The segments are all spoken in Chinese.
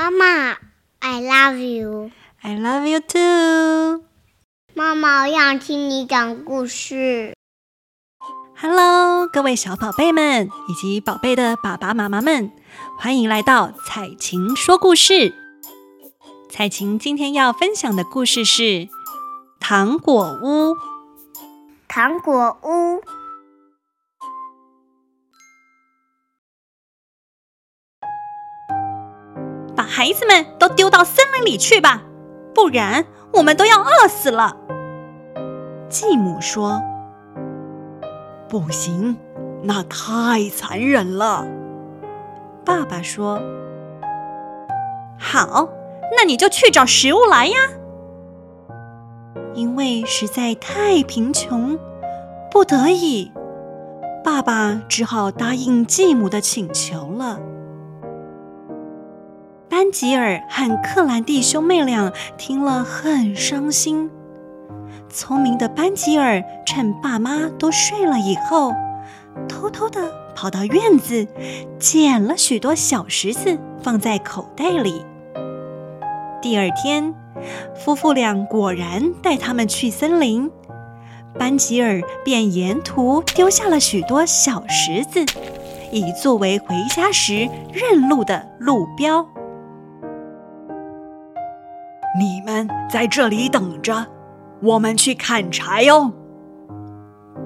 妈妈，I love you。I love you too。妈妈，我想听你讲故事。Hello，各位小宝贝们以及宝贝的爸爸妈妈们，欢迎来到彩琴说故事。彩琴今天要分享的故事是《糖果屋》。糖果屋。孩子们都丢到森林里去吧，不然我们都要饿死了。继母说：“不行，那太残忍了。”爸爸说：“好，那你就去找食物来呀。”因为实在太贫穷，不得已，爸爸只好答应继母的请求了。班吉尔和克兰蒂兄妹俩听了很伤心。聪明的班吉尔趁爸妈都睡了以后，偷偷地跑到院子，捡了许多小石子放在口袋里。第二天，夫妇俩果然带他们去森林，班吉尔便沿途丢下了许多小石子，以作为回家时认路的路标。在这里等着，我们去砍柴哦。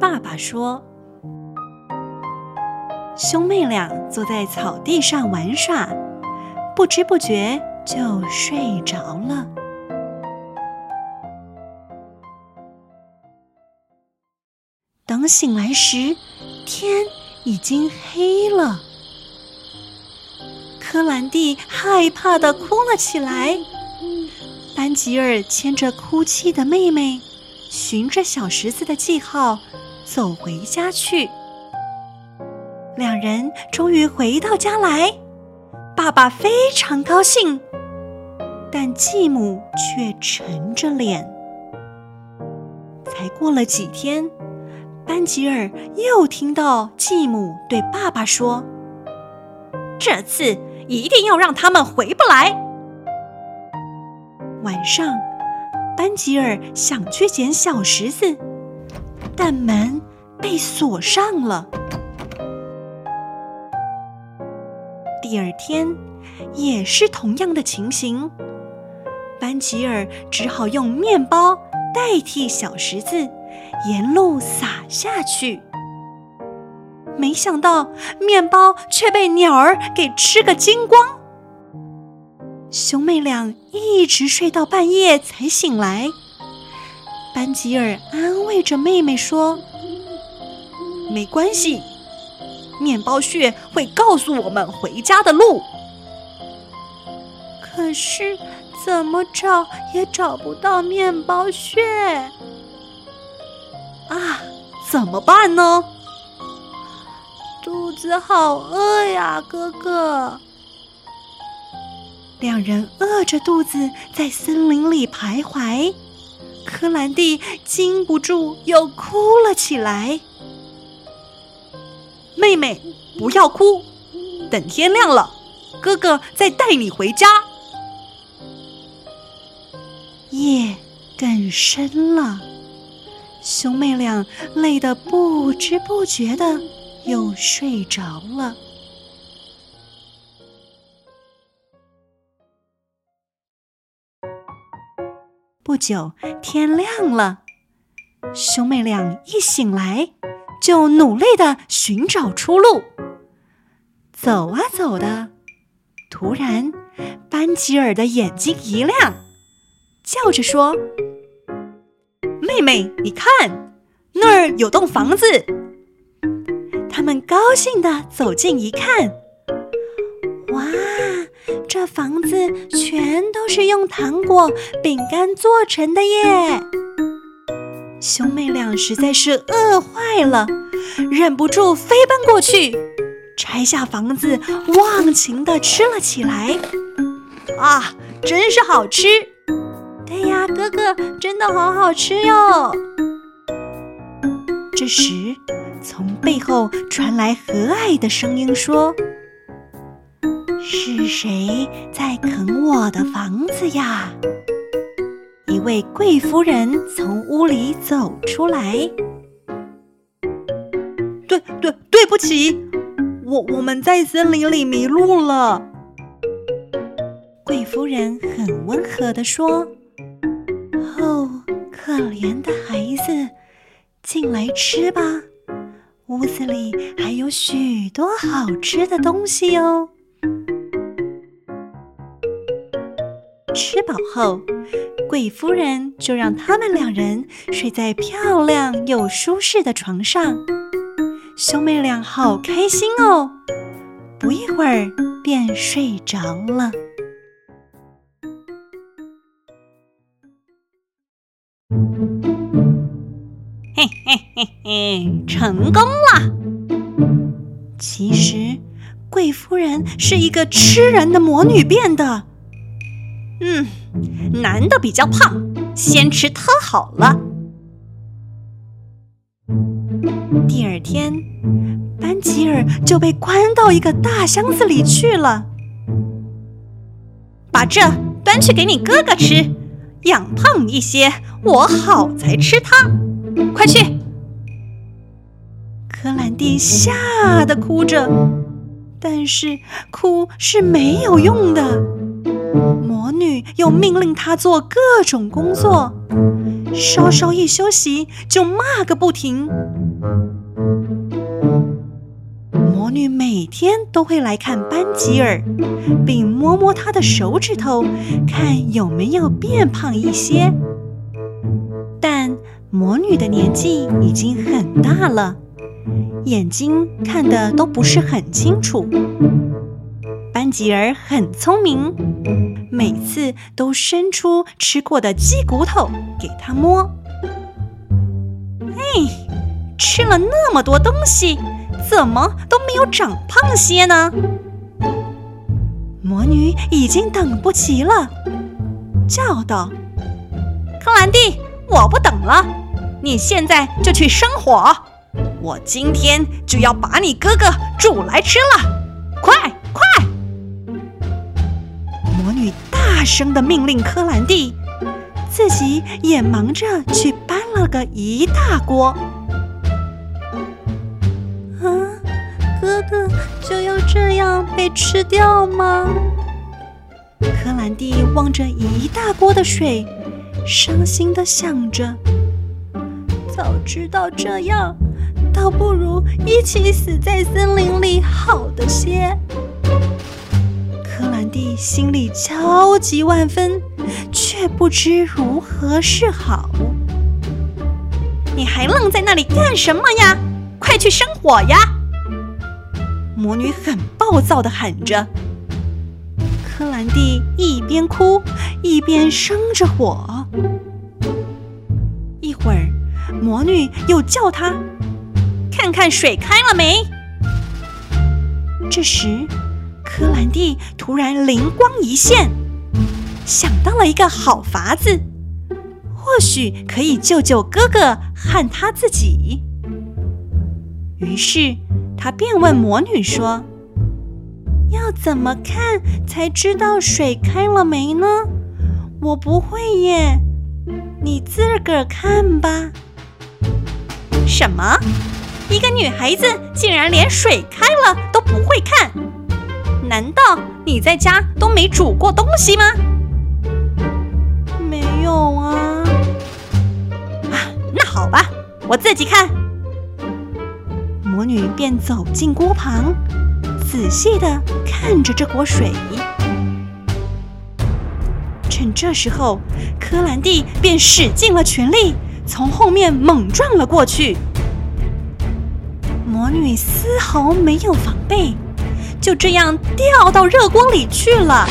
爸爸说。兄妹俩坐在草地上玩耍，不知不觉就睡着了。等醒来时，天已经黑了。柯兰蒂害怕的哭了起来。班吉尔牵着哭泣的妹妹，循着小石子的记号走回家去。两人终于回到家来，爸爸非常高兴，但继母却沉着脸。才过了几天，班吉尔又听到继母对爸爸说：“这次一定要让他们回不来。”晚上，班吉尔想去捡小石子，但门被锁上了。第二天，也是同样的情形，班吉尔只好用面包代替小石子，沿路撒下去。没想到，面包却被鸟儿给吃个精光。兄妹俩一直睡到半夜才醒来。班吉尔安慰着妹妹说：“没关系，面包屑会告诉我们回家的路。”可是怎么找也找不到面包屑啊！怎么办呢？肚子好饿呀，哥哥。两人饿着肚子在森林里徘徊，柯兰蒂禁不住又哭了起来。妹妹，不要哭，等天亮了，哥哥再带你回家。夜更深了，兄妹俩累得不知不觉的又睡着了。不久，天亮了。兄妹俩一醒来，就努力地寻找出路。走啊走的，突然，班吉尔的眼睛一亮，叫着说：“妹妹，你看，那儿有栋房子。”他们高兴地走近一看，哇！这房子全都是用糖果、饼干做成的耶！兄妹俩实在是饿坏了，忍不住飞奔过去，拆下房子，忘情地吃了起来。啊，真是好吃！对呀，哥哥，真的好好吃哟！这时，从背后传来和蔼的声音说。是谁在啃我的房子呀？一位贵夫人从屋里走出来。对对，对不起，我我们在森林里迷路了。贵夫人很温和地说：“哦，可怜的孩子，进来吃吧，屋子里还有许多好吃的东西哦。”吃饱后，贵夫人就让他们两人睡在漂亮又舒适的床上。兄妹俩好开心哦，不一会儿便睡着了。嘿嘿嘿嘿，成功了！其实，贵夫人是一个吃人的魔女变的。嗯，男的比较胖，先吃他好了。第二天，班吉尔就被关到一个大箱子里去了。把这端去给你哥哥吃，养胖一些，我好才吃它。快去！柯兰蒂吓得哭着，但是哭是没有用的。魔女又命令他做各种工作，稍稍一休息就骂个不停。魔女每天都会来看班吉尔，并摸摸他的手指头，看有没有变胖一些。但魔女的年纪已经很大了，眼睛看得都不是很清楚。班吉尔很聪明，每次都伸出吃过的鸡骨头给他摸。哎，吃了那么多东西，怎么都没有长胖些呢？魔女已经等不及了，叫道：“克兰蒂，我不等了，你现在就去生火，我今天就要把你哥哥煮来吃了，快！”大声地命令柯兰蒂，自己也忙着去搬了个一大锅。啊，哥哥就要这样被吃掉吗？柯兰蒂望着一大锅的水，伤心地想着：早知道这样，倒不如一起死在森林里好的些。蒂心里焦急万分，却不知如何是好。你还愣在那里干什么呀？快去生火呀！魔女很暴躁地喊着。柯兰蒂一边哭一边生着火。一会儿，魔女又叫他：“看看水开了没？”这时，柯兰蒂突然灵光一现，想到了一个好法子，或许可以救救哥哥和他自己。于是他便问魔女说：“要怎么看才知道水开了没呢？我不会耶，你自个儿看吧。”什么？一个女孩子竟然连水开了都不会看？难道你在家都没煮过东西吗？没有啊。啊，那好吧，我自己看。魔女便走进锅旁，仔细的看着这锅水。趁这时候，柯兰蒂便使尽了全力，从后面猛撞了过去。魔女丝毫没有防备。就这样掉到热锅里去了！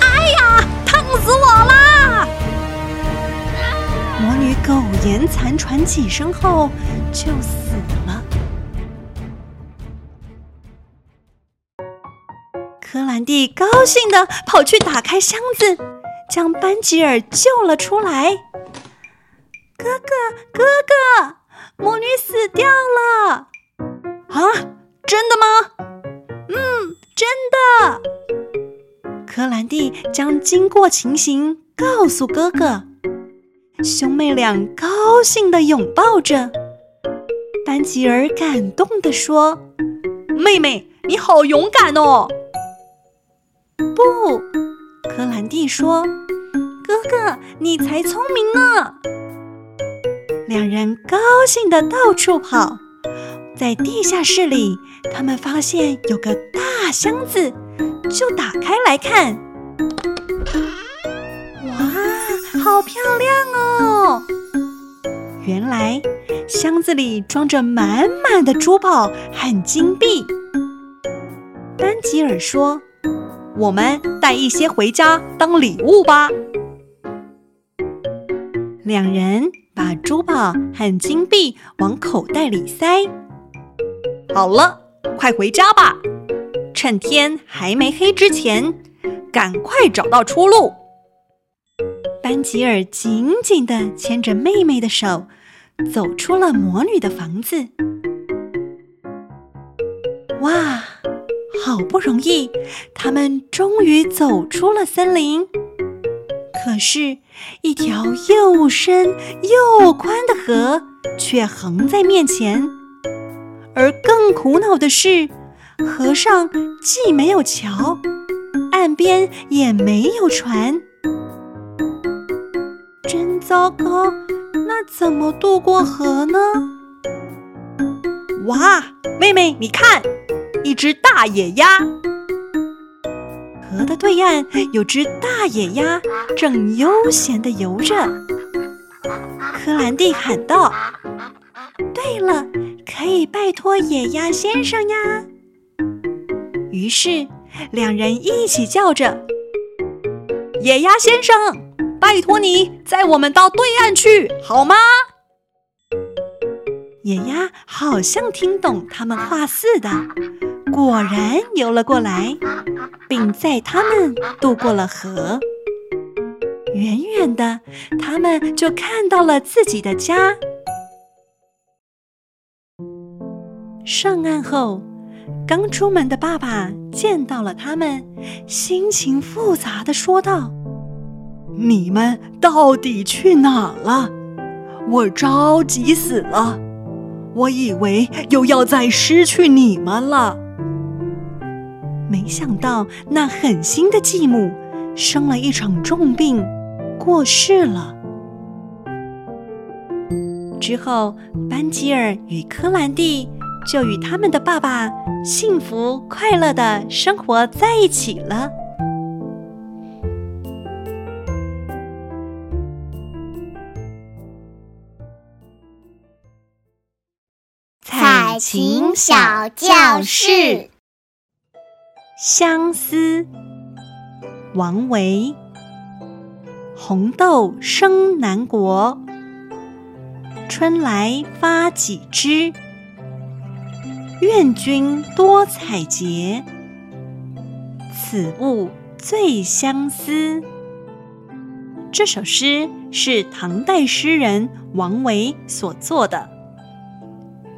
哎呀，烫死我啦！魔女苟延残喘几声后就死了。柯兰蒂高兴地跑去打开箱子，将班吉尔救了出来。哥哥，哥哥，魔女死掉了！啊，真的吗？真的。柯兰蒂将经过情形告诉哥哥。兄妹俩高兴地拥抱着。班吉尔感动地说：“妹妹，你好勇敢哦！”不，柯兰蒂说：“哥哥，你才聪明呢。”两人高兴地到处跑，在地下室里，他们发现有个大箱子，就打开来看。哇，好漂亮哦！原来箱子里装着满满的珠宝和金币。班吉尔说：“我们带一些回家当礼物吧。”两人。把珠宝和金币往口袋里塞。好了，快回家吧！趁天还没黑之前，赶快找到出路。班吉尔紧紧地牵着妹妹的手，走出了魔女的房子。哇，好不容易，他们终于走出了森林。可是，一条又深又宽的河却横在面前，而更苦恼的是，河上既没有桥，岸边也没有船。真糟糕！那怎么渡过河呢？哇，妹妹，你看，一只大野鸭。河的对岸有只大野鸭，正悠闲地游着。柯兰蒂喊道：“对了，可以拜托野鸭先生呀！”于是两人一起叫着：“野鸭先生，拜托你载我们到对岸去，好吗？”野鸭好像听懂他们话似的，果然游了过来。并载他们渡过了河。远远的，他们就看到了自己的家。上岸后，刚出门的爸爸见到了他们，心情复杂的说道：“你们到底去哪了？我着急死了！我以为又要再失去你们了。”没想到那狠心的继母生了一场重病，过世了。之后，班吉尔与柯兰蒂就与他们的爸爸幸福快乐的生活在一起了。彩琴小教室。相思，王维。红豆生南国，春来发几枝。愿君多采撷，此物最相思。这首诗是唐代诗人王维所作的。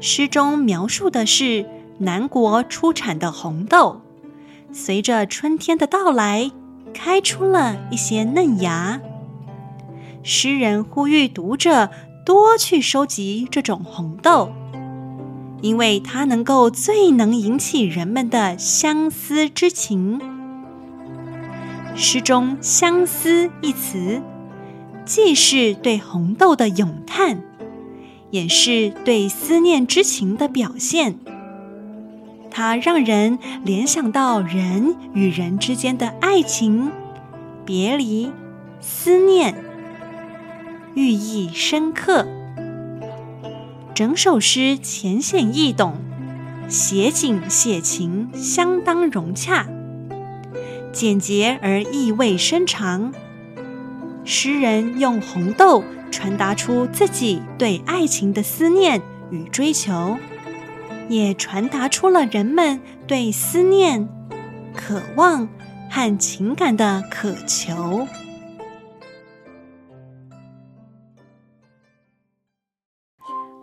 诗中描述的是南国出产的红豆。随着春天的到来，开出了一些嫩芽。诗人呼吁读者多去收集这种红豆，因为它能够最能引起人们的相思之情。诗中“相思”一词，既是对红豆的咏叹，也是对思念之情的表现。它让人联想到人与人之间的爱情、别离、思念，寓意深刻。整首诗浅显易懂，写景写情相当融洽，简洁而意味深长。诗人用红豆传达出自己对爱情的思念与追求。也传达出了人们对思念、渴望和情感的渴求。